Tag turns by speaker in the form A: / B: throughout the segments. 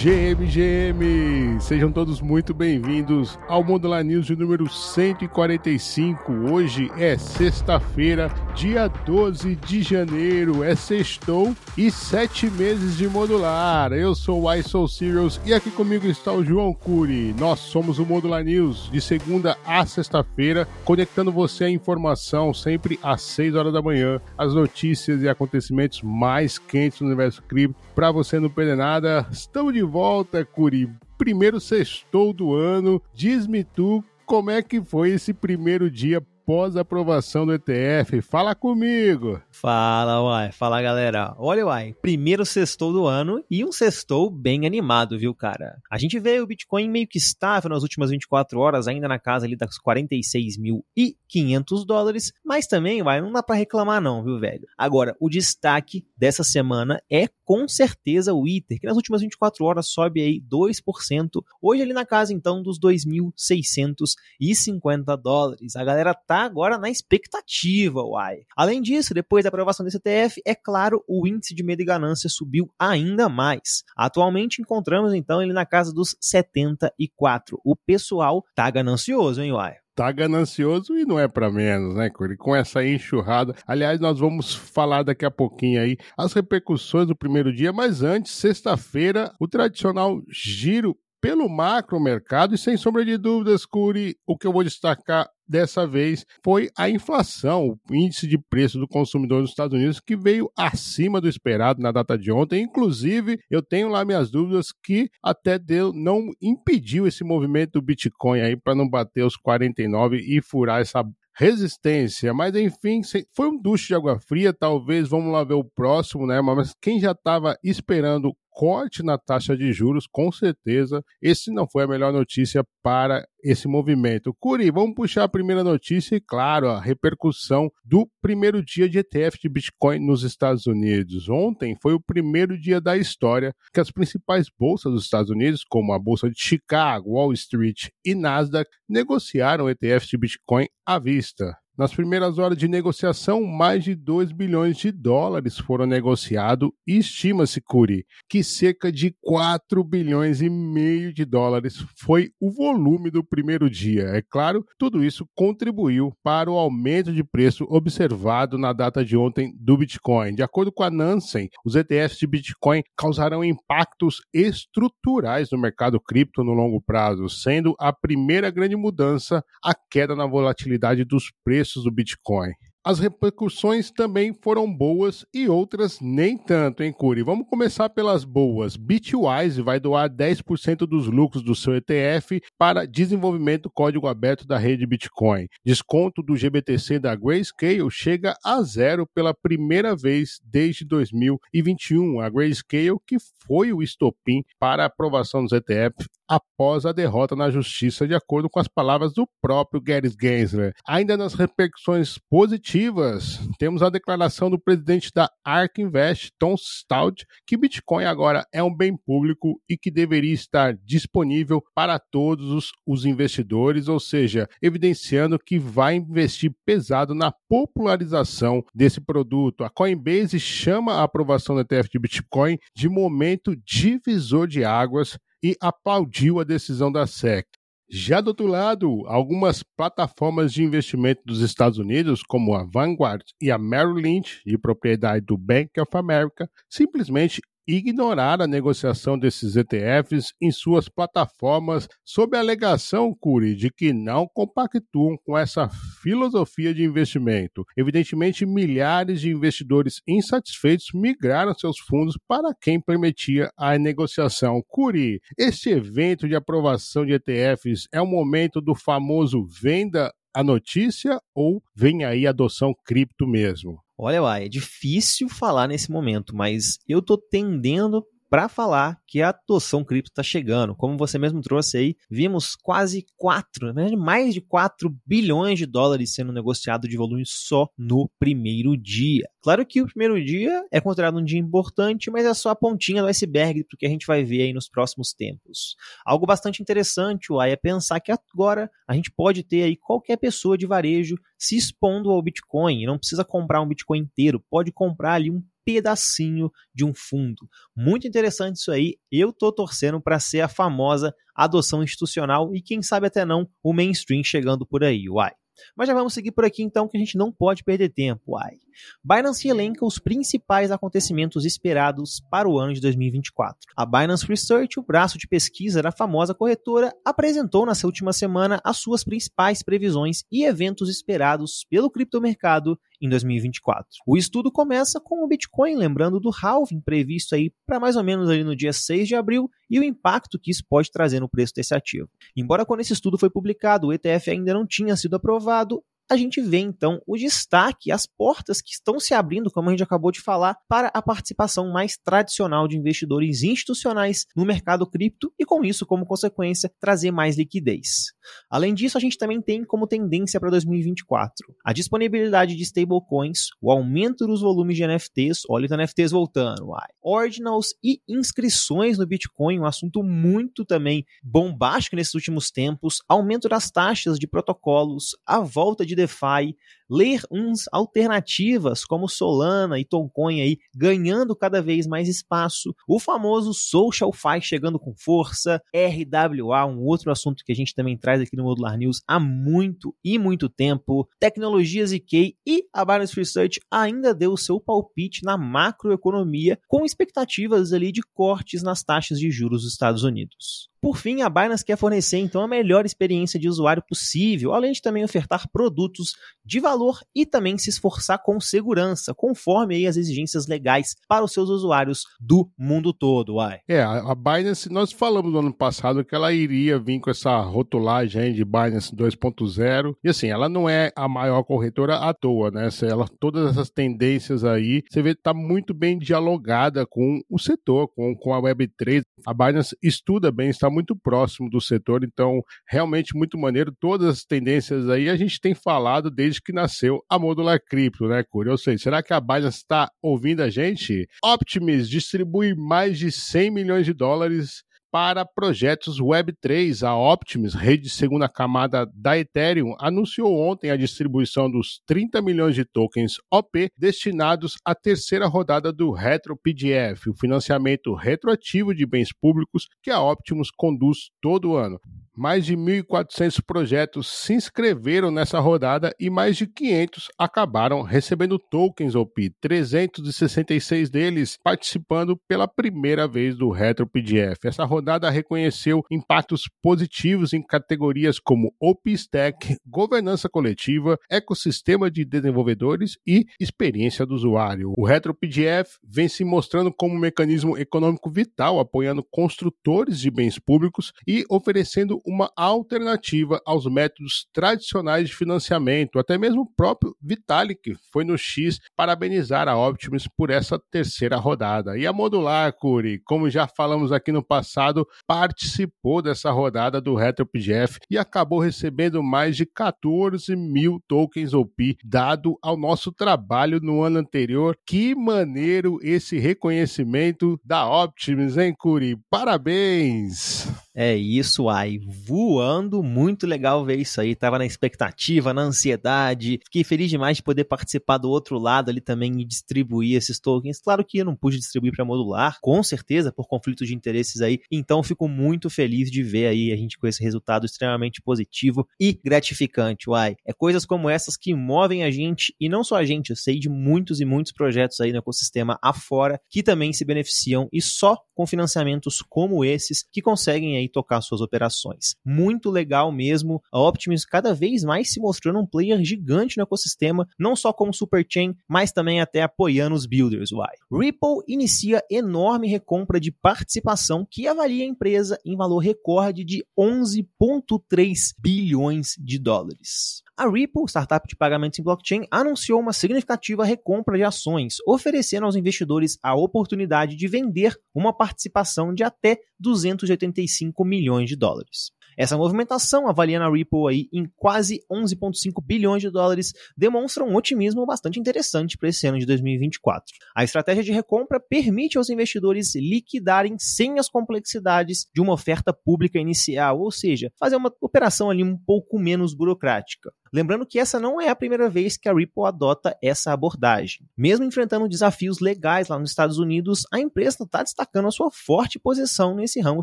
A: GM, GM! Sejam todos muito bem-vindos ao Modular News de número 145. Hoje é sexta-feira, dia 12 de janeiro. É sextou e sete meses de modular. Eu sou o iSoul Serials e aqui comigo está o João Cury. Nós somos o Modular News de segunda a sexta-feira, conectando você à informação sempre às 6 horas da manhã, as notícias e acontecimentos mais quentes no universo cripto, para você não perder nada. Estamos de volta, Curi. Primeiro sextou do ano. Diz-me tu como é que foi esse primeiro dia pós aprovação do ETF. Fala comigo!
B: Fala, uai. Fala, galera. Olha, uai. Primeiro sextou do ano e um sextou bem animado, viu, cara? A gente vê o Bitcoin meio que estável nas últimas 24 horas, ainda na casa ali das 46.500 dólares, mas também, uai, não dá para reclamar não, viu, velho? Agora, o destaque dessa semana é com certeza o Ether, que nas últimas 24 horas sobe aí 2%, hoje ali na casa então dos 2.650 dólares. A galera tá agora na expectativa, uai. Além disso, depois da aprovação desse ETF, é claro, o índice de medo e ganância subiu ainda mais. Atualmente encontramos então ele na casa dos 74. O pessoal tá ganancioso, hein, Uai?
A: tá ganancioso e não é para menos, né, Curi? Com essa enxurrada. Aliás, nós vamos falar daqui a pouquinho aí as repercussões do primeiro dia, mas antes, sexta-feira, o tradicional giro pelo macro mercado e sem sombra de dúvidas, Curi, o que eu vou destacar dessa vez foi a inflação, o índice de preço do consumidor nos Estados Unidos que veio acima do esperado na data de ontem. Inclusive, eu tenho lá minhas dúvidas que até deu, não impediu esse movimento do Bitcoin aí para não bater os 49 e furar essa resistência. Mas enfim, foi um duche de água fria. Talvez vamos lá ver o próximo, né? Mas quem já estava esperando corte na taxa de juros, com certeza, esse não foi a melhor notícia para esse movimento. Curi, vamos puxar a primeira notícia e, claro, a repercussão do primeiro dia de ETF de Bitcoin nos Estados Unidos. Ontem foi o primeiro dia da história que as principais bolsas dos Estados Unidos, como a Bolsa de Chicago, Wall Street e Nasdaq, negociaram ETFs de Bitcoin à vista. Nas primeiras horas de negociação, mais de 2 bilhões de dólares foram negociados e estima-se, Curi, que cerca de 4 bilhões e meio de dólares foi o volume do primeiro dia. É claro, tudo isso contribuiu para o aumento de preço observado na data de ontem do Bitcoin. De acordo com a Nansen, os ETFs de Bitcoin causarão impactos estruturais no mercado cripto no longo prazo, sendo a primeira grande mudança a queda na volatilidade dos preços preços do Bitcoin. As repercussões também foram boas e outras nem tanto, hein, Curi? Vamos começar pelas boas. Bitwise vai doar 10% dos lucros do seu ETF para desenvolvimento código aberto da rede Bitcoin. Desconto do GBTC da Grayscale chega a zero pela primeira vez desde 2021. A Grayscale, que foi o estopim para a aprovação dos ETFs após a derrota na justiça, de acordo com as palavras do próprio Gary Gensler. Ainda nas repercussões positivas, temos a declaração do presidente da ARK Invest, Tom Stout, que Bitcoin agora é um bem público e que deveria estar disponível para todos os, investidores, ou seja, evidenciando que vai investir pesado na popularização desse produto. A Coinbase chama a aprovação do ETF de Bitcoin de momento divisor de águas e aplaudiu a decisão da SEC. Já do outro lado, algumas plataformas de investimento dos Estados Unidos, como a Vanguard e a Merrill Lynch, de propriedade do Bank of America, simplesmente ignorar a negociação desses ETFs em suas plataformas sob a alegação, Curi, de que não compactuam com essa filosofia de investimento. Evidentemente, milhares de investidores insatisfeitos migraram seus fundos para quem permitia a negociação. Curi, este evento de aprovação de ETFs é o momento do famoso venda a notícia ou vem aí a adoção cripto mesmo?
B: Olha lá, é difícil falar nesse momento, mas eu tô tendendo para falar que a adoção cripto está chegando. Como você mesmo trouxe aí, vimos quase 4, mais de 4 bilhões de dólares sendo negociado de volume só no primeiro dia. Claro que o primeiro dia é considerado um dia importante, mas é só a pontinha do iceberg do que a gente vai ver aí nos próximos tempos. Algo bastante interessante, Uai, é pensar que agora a gente pode ter aí qualquer pessoa de varejo se expondo ao Bitcoin. Não precisa comprar um Bitcoin inteiro, pode comprar ali um pedacinho de um fundo. Muito interessante isso aí. Eu tô torcendo para ser a famosa adoção institucional e quem sabe até não o mainstream chegando por aí, uai. Mas já vamos seguir por aqui então, que a gente não pode perder tempo. Ai. Binance elenca os principais acontecimentos esperados para o ano de 2024. A Binance Research, o braço de pesquisa da famosa corretora, apresentou nessa última semana as suas principais previsões e eventos esperados pelo criptomercado em 2024. O estudo começa com o Bitcoin, lembrando do halving previsto aí para mais ou menos ali no dia 6 de abril e o impacto que isso pode trazer no preço desse ativo. Embora quando esse estudo foi publicado o ETF ainda não tinha sido aprovado, a gente vê então o destaque, as portas que estão se abrindo, como a gente acabou de falar, para a participação mais tradicional de investidores institucionais no mercado cripto e, com isso, como consequência, trazer mais liquidez. Além disso, a gente também tem como tendência para 2024 a disponibilidade de stablecoins, o aumento dos volumes de NFTs, olha os NFTs voltando, ordinals e inscrições no Bitcoin, um assunto muito também bombástico nesses últimos tempos, aumento das taxas de protocolos, a volta de DeFi, ler uns alternativas como Solana e Toncoin aí ganhando cada vez mais espaço, o famoso SocialFi chegando com força, RWA, um outro assunto que a gente também traz aqui no Modular News há muito e muito tempo, tecnologias IK e a Binance Research ainda deu seu palpite na macroeconomia com expectativas ali de cortes nas taxas de juros dos Estados Unidos. Por fim, a Binance quer fornecer então a melhor experiência de usuário possível, além de também ofertar produtos de valor e também se esforçar com segurança, conforme as exigências legais para os seus usuários do mundo todo. Uai.
A: É, a Binance, nós falamos no ano passado que ela iria vir com essa rotulagem de Binance 2.0, e assim, ela não é a maior corretora à toa, né? Ela, todas essas tendências aí, você vê está muito bem dialogada com o setor, com, com a Web3. A Binance estuda bem, está muito próximo do setor, então realmente muito maneiro. Todas as tendências aí a gente tem falado desde que nasceu a Modular Cripto, né, Curi? Eu sei, será que a Binance está ouvindo a gente? Optimus distribui mais de 100 milhões de dólares para projetos Web3. A Optimus, rede de segunda camada da Ethereum, anunciou ontem a distribuição dos 30 milhões de tokens OP destinados à terceira rodada do Retro PDF, o financiamento retroativo de bens públicos que a Optimus conduz todo ano. Mais de 1.400 projetos se inscreveram nessa rodada e mais de 500 acabaram recebendo tokens OP, 366 deles participando pela primeira vez do Retro PDF. Essa rodada reconheceu impactos positivos em categorias como OP Stack, governança coletiva, ecossistema de desenvolvedores e experiência do usuário. O Retro PDF vem se mostrando como um mecanismo econômico vital, apoiando construtores de bens públicos e oferecendo uma alternativa aos métodos tradicionais de financiamento. Até mesmo o próprio Vitalik foi no X parabenizar a Optimus por essa terceira rodada. E a Modular, Curi, como já falamos aqui no passado, participou dessa rodada do RetroPGF e acabou recebendo mais de 14 mil tokens OP, dado ao nosso trabalho no ano anterior. Que maneiro esse reconhecimento da Optimus, hein, Curi? Parabéns!
B: É isso aí, voando, muito legal ver isso aí. Tava na expectativa, na ansiedade. Fiquei feliz demais de poder participar do outro lado ali também e distribuir esses tokens. Claro que eu não pude distribuir para modular, com certeza, por conflitos de interesses aí. Então fico muito feliz de ver aí a gente com esse resultado extremamente positivo e gratificante. Uai, é coisas como essas que movem a gente e não só a gente, eu sei de muitos e muitos projetos aí no ecossistema afora que também se beneficiam e só com financiamentos como esses que conseguem aí tocar suas operações. Muito legal mesmo, a Optimus cada vez mais se mostrando um player gigante no ecossistema, não só como super chain, mas também até apoiando os builders. Why? Ripple inicia enorme recompra de participação que avalia a empresa em valor recorde de 11,3 bilhões de dólares. A Ripple, startup de pagamentos em blockchain, anunciou uma significativa recompra de ações, oferecendo aos investidores a oportunidade de vender uma participação de até 285 milhões de dólares. Essa movimentação, avaliando a Ripple aí em quase 11,5 bilhões de dólares, demonstra um otimismo bastante interessante para esse ano de 2024. A estratégia de recompra permite aos investidores liquidarem sem as complexidades de uma oferta pública inicial, ou seja, fazer uma operação ali um pouco menos burocrática. Lembrando que essa não é a primeira vez que a Ripple adota essa abordagem. Mesmo enfrentando desafios legais lá nos Estados Unidos, a empresa está destacando a sua forte posição nesse ramo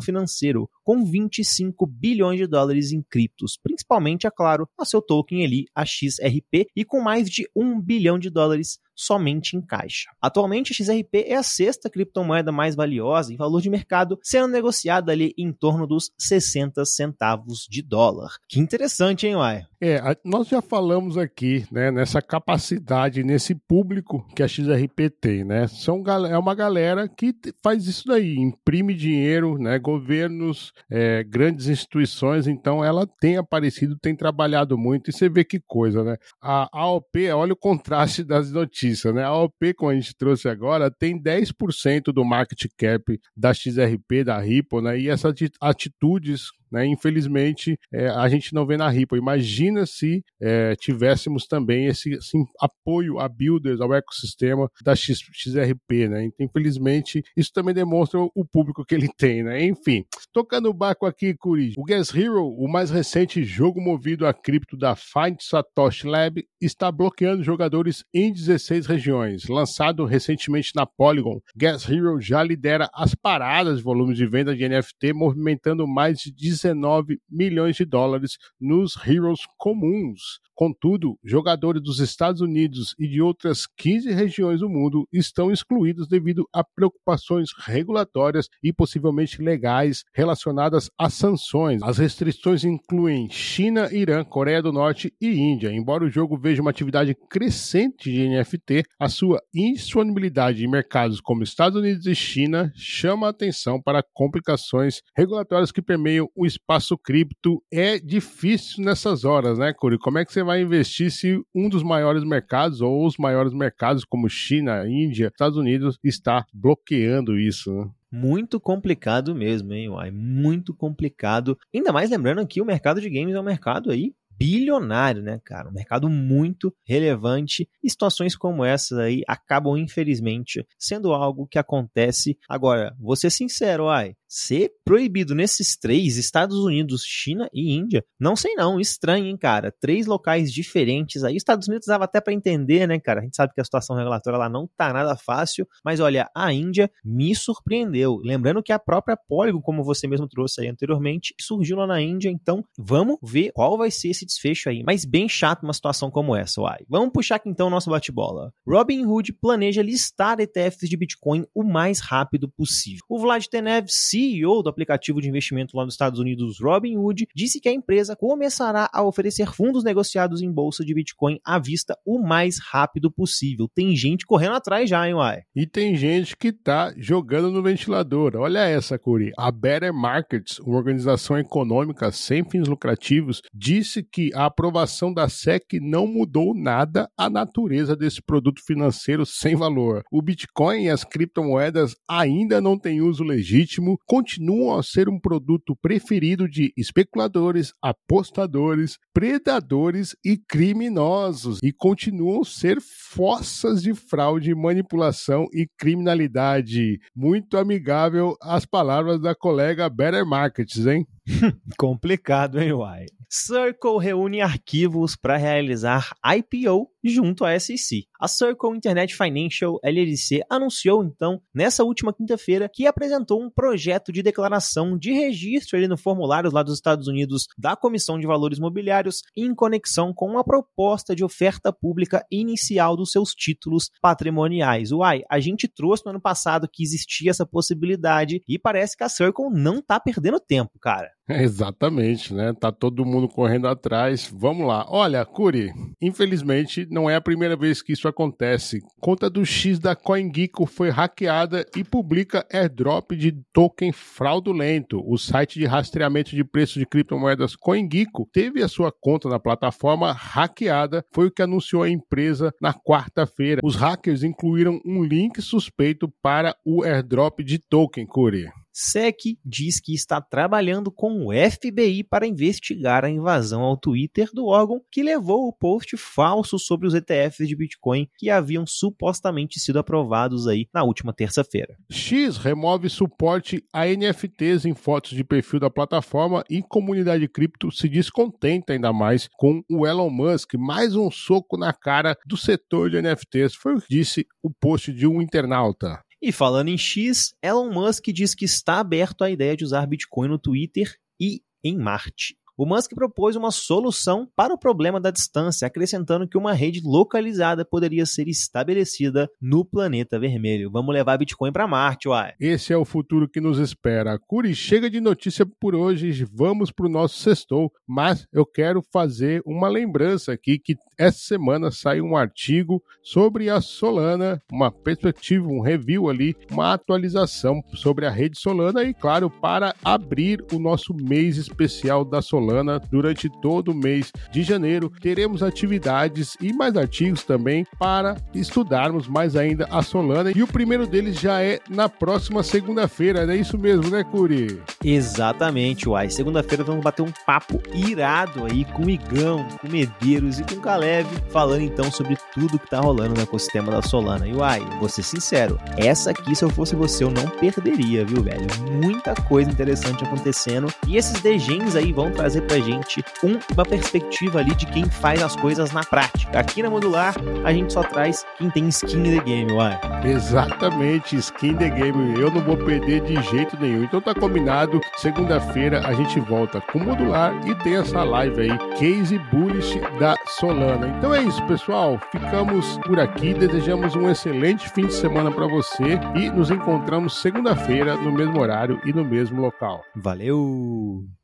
B: financeiro, com 25 bilhões de dólares em criptos, principalmente, é claro, a seu token ali, a XRP, e com mais de 1 bilhão de dólares somente em caixa. Atualmente, a XRP é a sexta criptomoeda mais valiosa em valor de mercado, sendo negociada ali em torno dos 60 centavos de dólar. Que interessante, hein, Uai?
A: É, nós já falamos aqui, né, nessa capacidade, nesse público que a XRP tem, né? São, é uma galera que faz isso daí, imprime dinheiro, né? Governos, é, grandes instituições, então ela tem aparecido, tem trabalhado muito, e você vê que coisa, né? A AOP, olha o contraste das notícias, né? A AOP, como a gente trouxe agora, tem 10% do market cap da XRP, da Ripple, né? E essas atitudes né? Infelizmente, é, a gente não vê na Ripple. Imagina se é, tivéssemos também esse assim, apoio a builders, ao ecossistema da X, XRP. Né? Então, infelizmente, isso também demonstra o público que ele tem. Né? Enfim, tocando o barco aqui, Curi. O Gas Hero, o mais recente jogo movido a cripto da Find Satoshi Lab, está bloqueando jogadores em 16 regiões. Lançado recentemente na Polygon, Gas Hero já lidera as paradas de volumes de venda de NFT, movimentando mais de 19 milhões de dólares nos Heroes comuns. Contudo, jogadores dos Estados Unidos e de outras 15 regiões do mundo estão excluídos devido a preocupações regulatórias e possivelmente legais relacionadas a sanções. As restrições incluem China, Irã, Coreia do Norte e Índia. Embora o jogo veja uma atividade crescente de NFT, a sua indisponibilidade em mercados como Estados Unidos e China chama a atenção para complicações regulatórias que permeiam o espaço cripto. É difícil nessas horas, né, Curi? Como é que você vai investir se um dos maiores mercados ou os maiores mercados como China, Índia, Estados Unidos está bloqueando isso, né?
B: Muito complicado mesmo, hein, Uai? Muito complicado. Ainda mais lembrando que o mercado de games é um mercado aí bilionário, né, cara? Um mercado muito relevante. E situações como essas aí acabam, infelizmente, sendo algo que acontece. Agora, vou ser sincero, ai, ser proibido nesses três, Estados Unidos, China e Índia, não sei não, estranho, hein, cara? Três locais diferentes aí. Estados Unidos dava até para entender, né, cara? A gente sabe que a situação regulatória lá não tá nada fácil, mas olha, a Índia me surpreendeu. Lembrando que a própria Polygon, como você mesmo trouxe aí anteriormente, surgiu lá na Índia, então vamos ver qual vai ser esse desfecho aí. Mas bem chato uma situação como essa, uai. Vamos puxar aqui então o nosso bate-bola. Robinhood planeja listar ETFs de Bitcoin o mais rápido possível. O Vlad Tenev CEO do aplicativo de investimento lá nos Estados Unidos, Robinhood, disse que a empresa começará a oferecer fundos negociados em bolsa de Bitcoin à vista o mais rápido possível. Tem gente correndo atrás já, hein, Uai?
A: E tem gente que tá jogando no ventilador. Olha essa, Curi. A Better Markets, uma organização econômica sem fins lucrativos, disse que a aprovação da SEC não mudou nada a natureza desse produto financeiro sem valor. O Bitcoin e as criptomoedas ainda não têm uso legítimo, continuam a ser um produto preferido de especuladores, apostadores, predadores e criminosos e continuam a ser fossas de fraude, manipulação e criminalidade. Muito amigável às palavras da colega Better Markets, hein?
B: Complicado, hein, Uai? Circle reúne arquivos para realizar IPO junto à SEC. A Circle Internet Financial LLC anunciou então nessa última quinta-feira que apresentou um projeto de declaração de registro ali no formulário lá dos Estados Unidos da Comissão de Valores Mobiliários em conexão com uma proposta de oferta pública inicial dos seus títulos patrimoniais. Uai, a gente trouxe no ano passado que existia essa possibilidade e parece que a Circle não tá perdendo tempo, cara.
A: Exatamente, né? Tá todo mundo correndo atrás. Vamos lá. Olha, Curi, infelizmente não é a primeira vez que isso acontece. Conta do X da CoinGecko foi hackeada e publica airdrop de token fraudulento. O site de rastreamento de preços de criptomoedas CoinGecko teve a sua conta na plataforma hackeada, foi o que anunciou a empresa na quarta-feira. Os hackers incluíram um link suspeito para o airdrop de token, Curi.
B: SEC diz que está trabalhando com o FBI para investigar a invasão ao Twitter do órgão que levou o post falso sobre os ETFs de Bitcoin que haviam supostamente sido aprovados aí na última terça-feira.
A: X remove suporte a NFTs em fotos de perfil da plataforma e comunidade cripto se descontenta ainda mais com o Elon Musk, mais um soco na cara do setor de NFTs, foi o que disse o post de um internauta.
B: E falando em X, Elon Musk diz que está aberto à ideia de usar Bitcoin no Twitter e em Marte o Musk propôs uma solução para o problema da distância, acrescentando que uma rede localizada poderia ser estabelecida no planeta vermelho. Vamos levar Bitcoin para Marte, uai.
A: Esse é o futuro que nos espera. Curi, chega de notícia por hoje, vamos para o nosso sextou, mas eu quero fazer uma lembrança aqui que essa semana saiu um artigo sobre a Solana, uma perspectiva, um review ali, uma atualização sobre a rede Solana e, claro, para abrir o nosso mês especial da Solana durante todo o mês de janeiro. Teremos atividades e mais artigos também para estudarmos mais ainda a Solana. E o primeiro deles já é na próxima segunda-feira, é isso mesmo, né, Curi?
B: Exatamente, Uai. Segunda-feira vamos bater um papo irado aí com o Igão, com Medeiros e com o Caleb, falando então sobre tudo que tá rolando no ecossistema da Solana. E Uai, vou ser sincero, essa aqui, se eu fosse você, eu não perderia, viu, velho? Muita coisa interessante acontecendo. E esses degens aí vão trazer pra gente uma perspectiva ali de quem faz as coisas na prática. Aqui na Modular, a gente só traz quem tem skin in the game, uai.
A: Exatamente, skin in the game. Eu não vou perder de jeito nenhum. Então tá combinado, segunda-feira a gente volta com Modular e tem essa live aí, Case Bullish da Solana. Então é isso, pessoal. Ficamos por aqui, desejamos um excelente fim de semana para você e nos encontramos segunda-feira no mesmo horário e no mesmo local.
B: Valeu!